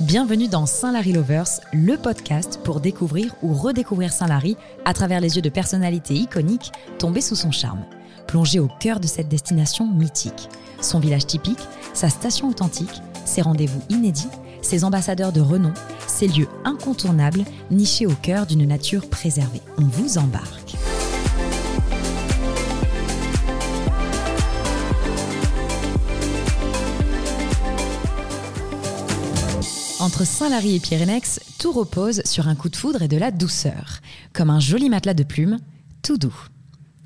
Bienvenue dans Saint-Larry Lovers, le podcast pour découvrir ou redécouvrir Saint-Larry à travers les yeux de personnalités iconiques tombées sous son charme. Plongez au cœur de cette destination mythique. Son village typique, sa station authentique, ses rendez-vous inédits, ses ambassadeurs de renom, ses lieux incontournables nichés au cœur d'une nature préservée. On vous embarque. Entre Saint-Lary et Pyrénex, tout repose sur un coup de foudre et de la douceur, comme un joli matelas de plumes, tout doux.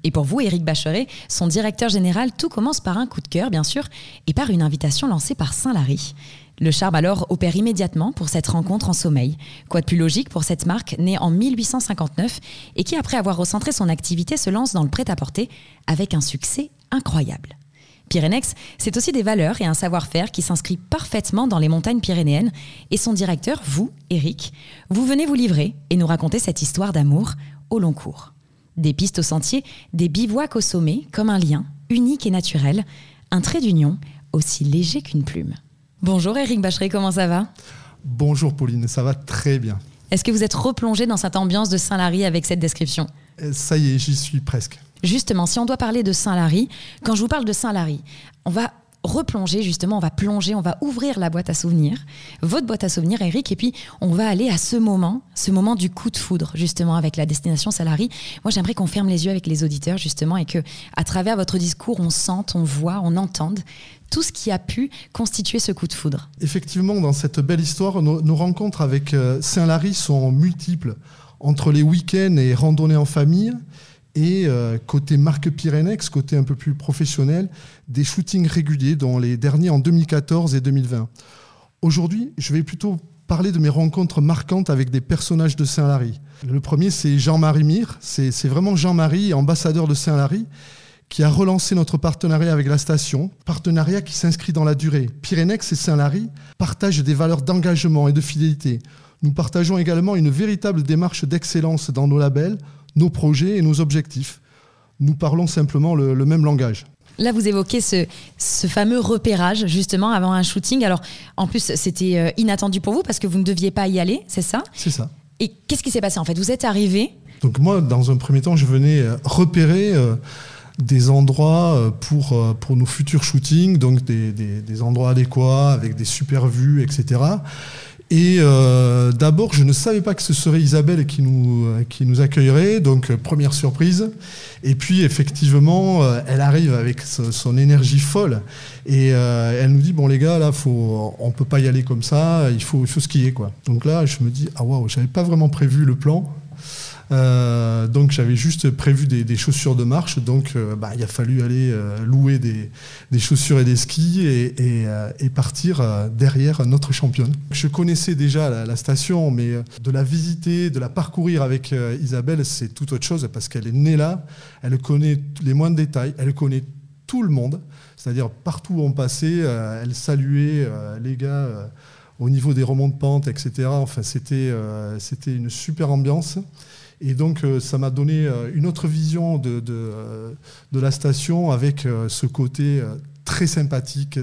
Et pour vous, Éric Bacheret, son directeur général, tout commence par un coup de cœur, bien sûr, et par une invitation lancée par Saint-Lary. Le charme alors opère immédiatement pour cette rencontre en sommeil. Quoi de plus logique pour cette marque née en 1859 et qui, après avoir recentré son activité, se lance dans le prêt-à-porter avec un succès incroyable. Pyrénex, c'est aussi des valeurs et un savoir-faire qui s'inscrit parfaitement dans les montagnes pyrénéennes. Et son directeur, vous, Eric, vous venez vous livrer et nous raconter cette histoire d'amour au long cours. Des pistes au sentier, des bivouacs au sommet, comme un lien unique et naturel, un trait d'union aussi léger qu'une plume. Bonjour Eric Bacheret, comment ça va? Bonjour Pauline, ça va très bien. Est-ce que vous êtes replongé dans cette ambiance de Saint-Lary avec cette description? Ça y est, j'y suis presque. Justement, si on doit parler de Saint-Lary, quand je vous parle de Saint-Lary, on va replonger justement, on va plonger, on va ouvrir la boîte à souvenirs, votre boîte à souvenirs Eric, et puis on va aller à ce moment, ce moment du coup de foudre justement avec la destination Saint-Lary. Moi j'aimerais qu'on ferme les yeux avec les auditeurs justement et que à travers votre discours on sente, on voit, on entende tout ce qui a pu constituer ce coup de foudre. Effectivement, dans cette belle histoire, nos, rencontres avec euh, Saint-Lary sont multiples entre les week-ends et randonnées en famille et euh, côté marque Pyrénex, côté un peu plus professionnel, des shootings réguliers, dont les derniers en 2014 et 2020. Aujourd'hui, je vais plutôt parler de mes rencontres marquantes avec des personnages de Saint-Lary. Le premier, c'est Jean-Marie Mire. C'est vraiment Jean-Marie, ambassadeur de Saint-Lary, qui a relancé notre partenariat avec la station, partenariat qui s'inscrit dans la durée. Pyrénex et Saint-Lary partagent des valeurs d'engagement et de fidélité. Nous partageons également une véritable démarche d'excellence dans nos labels, nos projets et nos objectifs. Nous parlons simplement le, même langage. Là, vous évoquez ce, ce, fameux repérage, justement, avant un shooting. Alors, en plus, c'était euh, inattendu pour vous parce que vous ne deviez pas y aller, c'est ça? C'est ça. Et qu'est-ce qui s'est passé en fait? Vous êtes arrivé? Donc moi, dans un premier temps, je venais euh, repérer euh, des endroits pour, pour nos futurs shootings, donc des, des, des endroits adéquats, avec des super vues, etc. Et euh, d'abord, je ne savais pas que ce serait Isabelle qui nous, euh, qui nous accueillerait, donc euh, première surprise. Et puis, effectivement, elle arrive avec son, énergie folle. Et elle nous dit, bon les gars, là, faut, on ne peut pas y aller comme ça, il faut, il faut skier. Quoi. Donc là, je me dis, ah waouh, je n'avais pas vraiment prévu le plan. Euh, donc j'avais juste prévu des, chaussures de marche, donc euh, bah, il a fallu aller euh, louer des, chaussures et des skis et, partir derrière notre championne. Je connaissais déjà la, station, mais de la visiter, de la parcourir avec Isabelle, c'est tout autre chose parce qu'elle est née là, elle connaît les moindres détails, elle connaît tout le monde, c'est-à-dire partout où on passait, elle saluait les gars au niveau des remont de pente, etc. Enfin, c'était une super ambiance. Et donc, euh, ça m'a donné euh, une autre vision de, euh, la station avec ce côté très sympathique,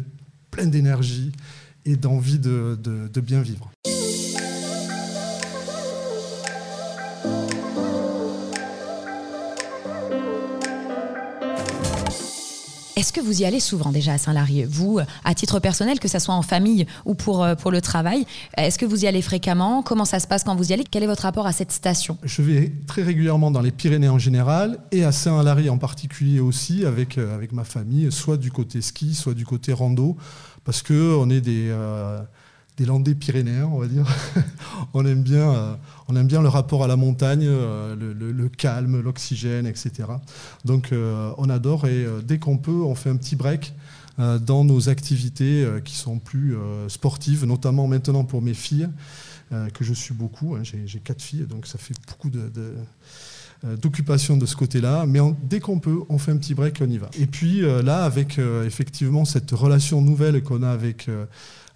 plein d'énergie et d'envie de, de bien vivre. Est-ce que vous y allez souvent déjà à Saint-Lary Vous, à titre personnel, que ce soit en famille ou pour, euh, pour le travail, est-ce que vous y allez fréquemment? Comment ça se passe quand vous y allez? Quel est votre rapport à cette station? Je vais très régulièrement dans les Pyrénées en général et à Saint-Lary en particulier aussi avec, euh, ma famille, soit du côté ski, soit du côté rando, parce qu'on est des... Euh, des Landais pyrénéens, on va dire. on, aime bien, euh, on aime bien le rapport à la montagne, euh, le, calme, l'oxygène, etc. Donc euh, on adore et dès qu'on peut, on fait un petit break dans nos activités qui sont plus sportives, notamment maintenant pour mes filles, que je suis beaucoup. Hein. J'ai quatre filles, donc ça fait beaucoup de, d'occupation de ce côté-là, mais dès qu'on peut, on fait un petit break on y va. Et puis là, avec effectivement cette relation nouvelle qu'on a avec,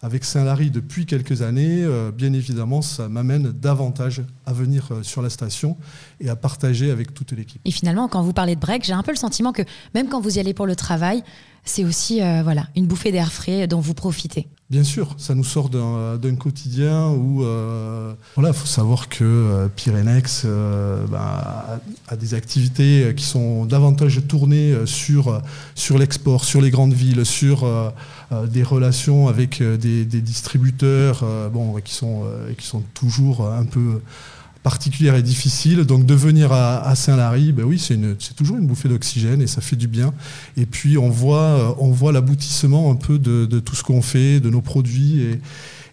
avec Saint-Lary depuis quelques années, euh, bien évidemment, ça m'amène davantage à venir euh, sur la station et à partager avec toute l'équipe. Et finalement, quand vous parlez de break, j'ai un peu le sentiment que même quand vous y allez pour le travail, c'est aussi euh, voilà, une bouffée d'air frais dont vous profitez. Bien sûr, ça nous sort d'un quotidien où voilà, faut savoir que Pyrenex bah, a, des activités qui sont davantage tournées sur, sur l'export, sur les grandes villes, sur euh, des relations avec euh, des, distributeurs euh, bon, qui, sont, qui sont toujours un peu particulières et difficiles. Donc de venir à, Saint-Lary, ben oui, c'est toujours une bouffée d'oxygène et ça fait du bien. Et puis on voit, voit l'aboutissement un peu de, tout ce qu'on fait, de nos produits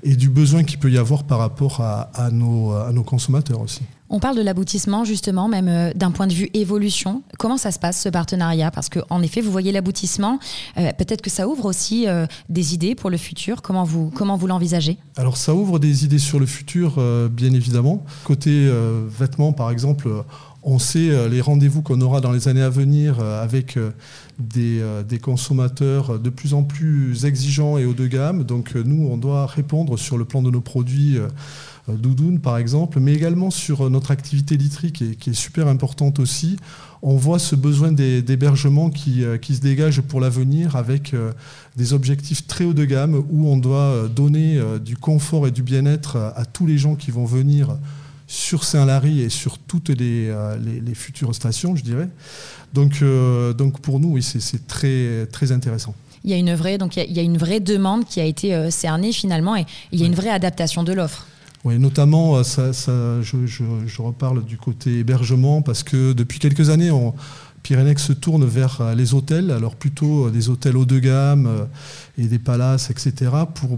et, du besoin qu'il peut y avoir par rapport à nos consommateurs aussi. On parle de l'aboutissement justement, même euh, d'un point de vue évolution. Comment ça se passe ce partenariat? Parce qu'en effet, vous voyez l'aboutissement. Euh, peut-être que ça ouvre aussi euh, des idées pour le futur. Comment vous, l'envisagez? Alors ça ouvre des idées sur le futur, bien évidemment. Côté vêtements, par exemple, on sait les rendez-vous qu'on aura dans les années à venir avec des, consommateurs de plus en plus exigeants et haut de gamme. Donc nous, on doit répondre sur le plan de nos produits. Euh, Doudoune par exemple, mais également sur notre activité litrique qui est, super importante aussi. On voit ce besoin d'hébergement qui, qui, se dégage pour l'avenir avec des objectifs très haut de gamme où on doit donner du confort et du bien-être à tous les gens qui vont venir sur Saint-Lary et sur toutes les, les, futures stations, je dirais. Donc, euh, donc pour nous, oui, c'est très, très intéressant. Il y a une vraie, donc il y a, une vraie demande qui a été euh, cernée finalement et il y a une vraie adaptation de l'offre. Oui, notamment, euh, je, reparle du côté hébergement parce que depuis quelques années, on, se tourne vers les hôtels, alors plutôt des hôtels haut de gamme et des palaces, etc.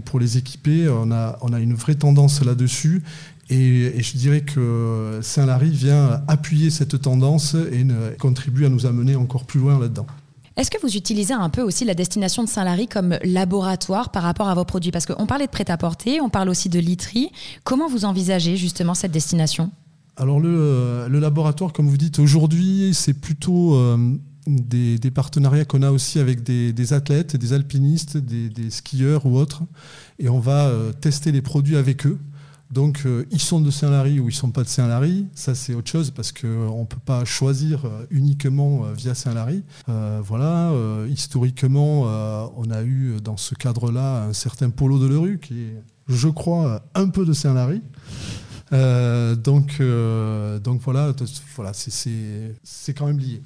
Pour, les équiper, on a, on a une vraie tendance là-dessus et, je dirais que Saint-Lary vient appuyer cette tendance et contribue à nous amener encore plus loin là-dedans. Est-ce que vous utilisez un peu aussi la destination de Saint-Lary comme laboratoire par rapport à vos produits? Parce qu'on parlait de prêt-à-porter, on parle aussi de literie. Comment vous envisagez justement cette destination? Alors le, laboratoire, comme vous dites, aujourd'hui, c'est plutôt euh, des, partenariats qu'on a aussi avec des, athlètes, des alpinistes, des, skieurs ou autres. Et on va euh, tester les produits avec eux. Donc, euh, ils sont de Saint-Lary ou ils ne sont pas de Saint-Lary, ça c'est autre chose parce qu'on ne peut pas choisir euh, uniquement euh, via Saint-Lary. voilà, historiquement, on a eu dans ce cadre-là un certain Polo de Lerue qui est, je crois, un peu de Saint-Lary. donc, donc voilà, voilà c'est quand même lié.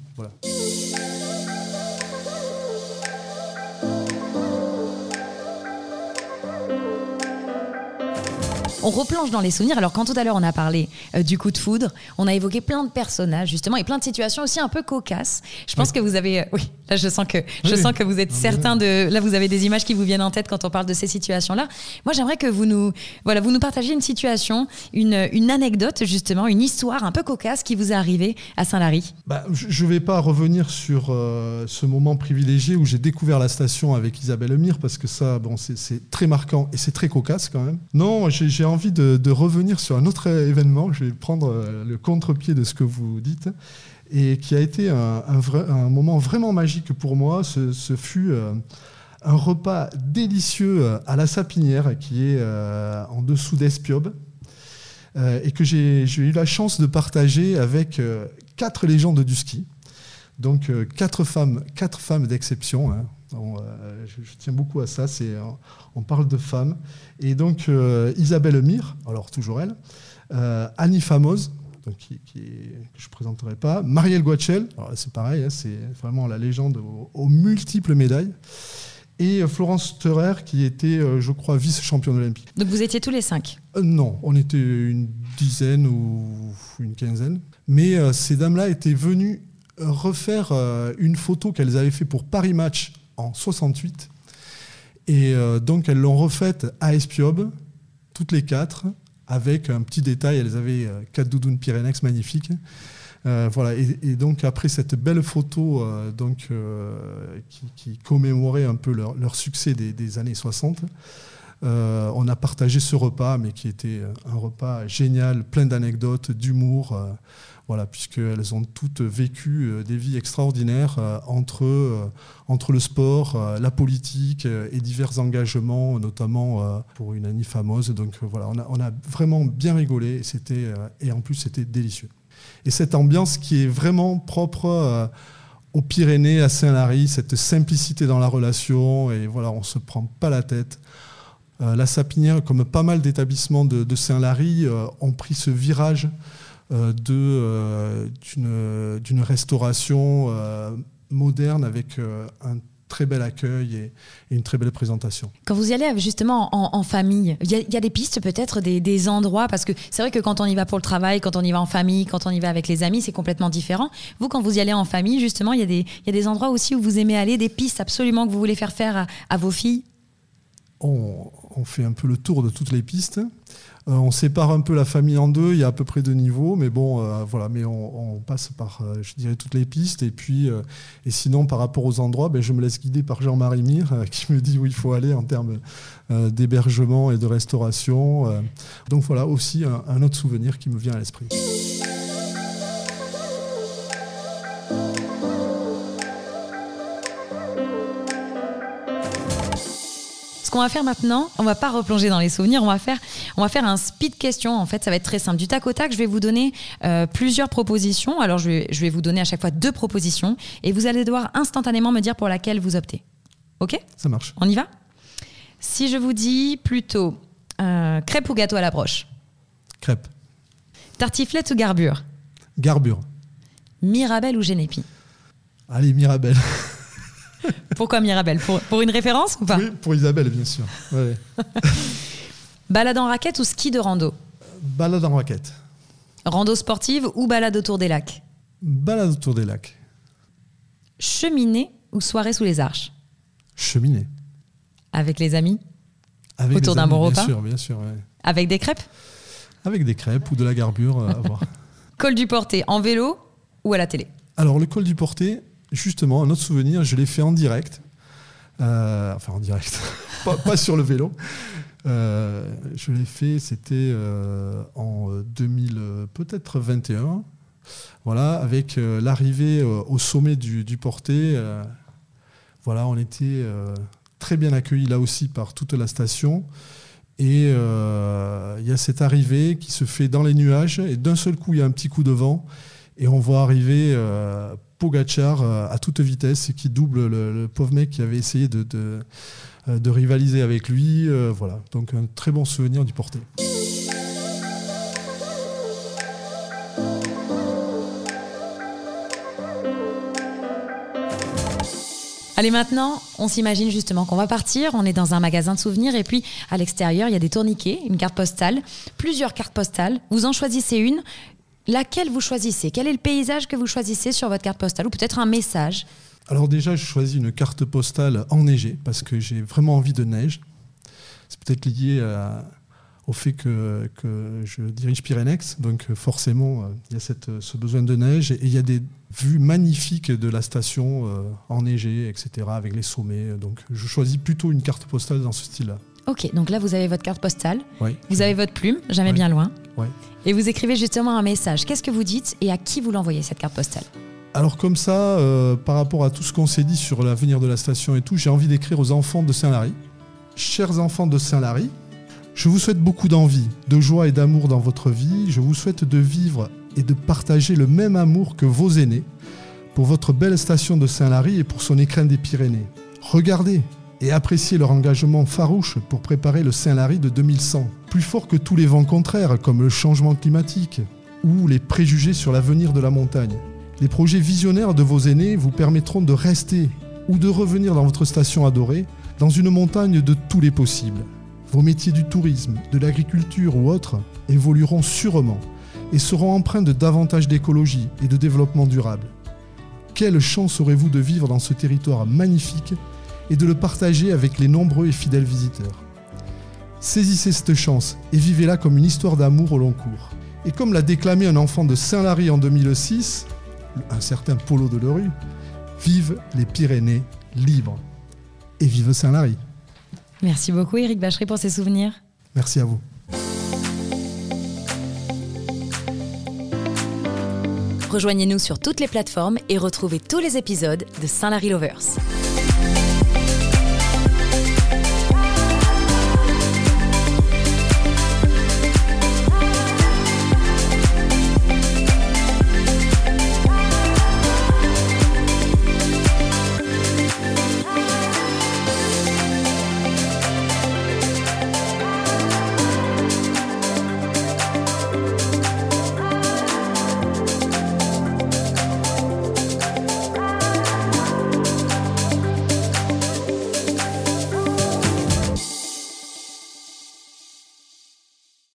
On replonge dans les souvenirs. Alors, quand tout à l'heure on a parlé euh, du coup de foudre, on a évoqué plein de personnages justement et plein de situations aussi un peu cocasses. Je pense que vous avez, euh, oui, là je sens que je sens que vous êtes certain de, là vous avez des images qui vous viennent en tête quand on parle de ces situations-là. Moi, j'aimerais que vous nous, voilà, vous nous partagiez une situation, une, une anecdote justement, une histoire un peu cocasse qui vous est arrivée à Saint-Lary. Bah, je ne vais pas revenir sur euh, ce moment privilégié où j'ai découvert la station avec Isabelle Mire parce que ça, bon, c'est très marquant et c'est très cocasse quand même. Non, j'ai envie de, revenir sur un autre événement. Je vais prendre euh, le contre-pied de ce que vous dites. Et qui a été un, moment vraiment magique pour moi. Ce, fut euh, un repas délicieux euh, à la Sapinière, qui est en dessous d'Espiob. et que j'ai eu la chance de partager avec quatre légendes du ski. Donc quatre femmes, quatre femmes d'exception. Hein. Euh, je, tiens beaucoup à ça. C'est, euh, on parle de femmes. Et donc, euh, Isabelle Mire, alors toujours elle, Annie Famoz, donc qui, que je ne présenterai pas, Marielle Guachel, c'est pareil, hein, c'est vraiment la légende aux, multiples médailles, et Florence Thurer, qui était, je crois, vice-championne olympique. Donc vous étiez tous les cinq? Non, on était une dizaine ou une quinzaine. Mais ces dames-là étaient venues refaire une photo qu'elles avaient fait pour Paris Match en 68. Et euh, donc elles l'ont refaite à Espiob, toutes les quatre, avec un petit détail, elles avaient euh, quatre doudounes Pyrénex magnifiques. Euh, voilà, et, donc après cette belle photo donc, qui, commémorait un peu leur, succès des, années 60, on a partagé ce repas, mais qui était un repas génial, plein d'anecdotes, d'humour. Voilà, puisqu'elles ont toutes vécu des vies extraordinaires entre, le sport, la politique et divers engagements, notamment pour une Annie fameuse. Donc voilà, on a, vraiment bien rigolé et en plus c'était délicieux. Et cette ambiance qui est vraiment propre aux Pyrénées, à Saint-Lary, cette simplicité dans la relation, et voilà, on ne se prend pas la tête. Euh, la Sapinière, comme pas mal d'établissements de, Saint-Lary, euh, ont pris ce virage euh, d'une restauration moderne avec un très bel accueil et, une très belle présentation. Quand vous y allez justement en, famille, il y, a des pistes peut-être, des, endroits, parce que c'est vrai que quand on y va pour le travail, quand on y va en famille, quand on y va avec les amis, c'est complètement différent. Vous, quand vous y allez en famille, justement, il y, a des, y a des endroits aussi où vous aimez aller, des pistes absolument que vous voulez faire faire à, vos filles? On, on, fait un peu le tour de toutes les pistes. Euh, on sépare un peu la famille en deux, il y a à peu près deux niveaux, mais bon, euh, voilà, mais on, passe par, euh, je dirais, toutes les pistes. Et puis, et sinon, par rapport aux endroits, ben, je me laisse guider par Jean-Marie Mire, qui me dit où il faut aller en termes d'hébergement et de restauration. donc voilà, aussi un autre souvenir qui me vient à l'esprit. Qu'on va faire maintenant, on va pas replonger dans les souvenirs, on va faire, on va faire un speed question. En fait, ça va être très simple. Du tac au tac, je vais vous donner euh, plusieurs propositions. Alors, je vais, je vais vous donner à chaque fois deux propositions et vous allez devoir instantanément me dire pour laquelle vous optez. Ok? Ça marche. On y va? Si je vous dis plutôt euh, crêpe ou gâteau à la broche Crêpe. Tartiflette ou garbure? Garbure. Mirabelle ou Génépi? Allez, Mirabelle. Pourquoi Mirabelle pour, une référence ou pas Oui, pour Isabelle, bien sûr. balade en raquette ou ski de rando Balade en raquette. Rando sportive ou balade autour des lacs Balade autour des lacs. Cheminée ou soirée sous les arches Cheminée. Avec les amis Avec Autour d'un bon repas Bien sûr, bien sûr. Avec des crêpes Avec des crêpes ou de la garbure euh, à voir. Col du Porté en vélo ou à la télé Alors, le col du Porté, justement, un autre souvenir, je l'ai fait en direct. Euh, enfin, en direct, pas, sur le vélo. Euh, je l'ai fait, c'était euh, en 2000, peut-être 21. Voilà, avec l'arrivée au sommet du, du Porté. voilà, on était très bien accueillis là aussi par toute la station. Et il y a cette arrivée qui se fait dans les nuages, et d'un seul coup, il y a un petit coup de vent, et on voit arriver Pogachar euh, à toute vitesse qui double le, pauvre mec qui avait essayé de, de, euh, rivaliser avec lui. Euh, voilà, donc un très bon souvenir du porté. Allez, maintenant, on s'imagine justement qu'on va partir. On est dans un magasin de souvenirs et puis à l'extérieur, il y a des tourniquets, une carte postale, plusieurs cartes postales. Vous en choisissez une, laquelle vous choisissez? Quel est le paysage que vous choisissez sur votre carte postale? Ou peut-être un message? Alors déjà, je choisis une carte postale enneigée parce que j'ai vraiment envie de neige. C'est peut-être lié au fait que, je dirige Pyrénex, donc forcément, euh, il y a ce besoin de neige et il y a des vues magnifiques de la station euh, enneigée, etc., avec les sommets. Donc je choisis plutôt une carte postale dans ce style-là. Ok, donc là vous avez votre carte postale, oui. vous avez votre plume, jamais bien loin, oui. et vous écrivez justement un message. Qu'est-ce que vous dites et à qui vous l'envoyez cette carte postale? Alors comme ça, euh, par rapport à tout ce qu'on s'est dit sur l'avenir de la station et tout, j'ai envie d'écrire aux enfants de Saint-Lary. Chers enfants de Saint-Lary, je vous souhaite beaucoup d'envie, de joie et d'amour dans votre vie. Je vous souhaite de vivre et de partager le même amour que vos aînés pour votre belle station de Saint-Lary et pour son écrin des Pyrénées. Regardez, et apprécier leur engagement farouche pour préparer le Saint-Lary de 2100, plus fort que tous les vents contraires comme le changement climatique ou les préjugés sur l'avenir de la montagne. Les projets visionnaires de vos aînés vous permettront de rester ou de revenir dans votre station adorée dans une montagne de tous les possibles. Vos métiers du tourisme, de l'agriculture ou autres évolueront sûrement et seront empreints de davantage d'écologie et de développement durable. Quelle chance aurez-vous de vivre dans ce territoire magnifique et de le partager avec les nombreux et fidèles visiteurs. Saisissez cette chance et vivez-la comme une histoire d'amour au long cours. Et comme l'a déclamé un enfant de Saint-Lary en 2006, un certain Polo de Lerue, vive les Pyrénées libres. Et vive Saint-Lary. Merci beaucoup Eric Bachery pour ces souvenirs. Merci à vous. Rejoignez-nous sur toutes les plateformes et retrouvez tous les épisodes de Saint-Larry Lovers.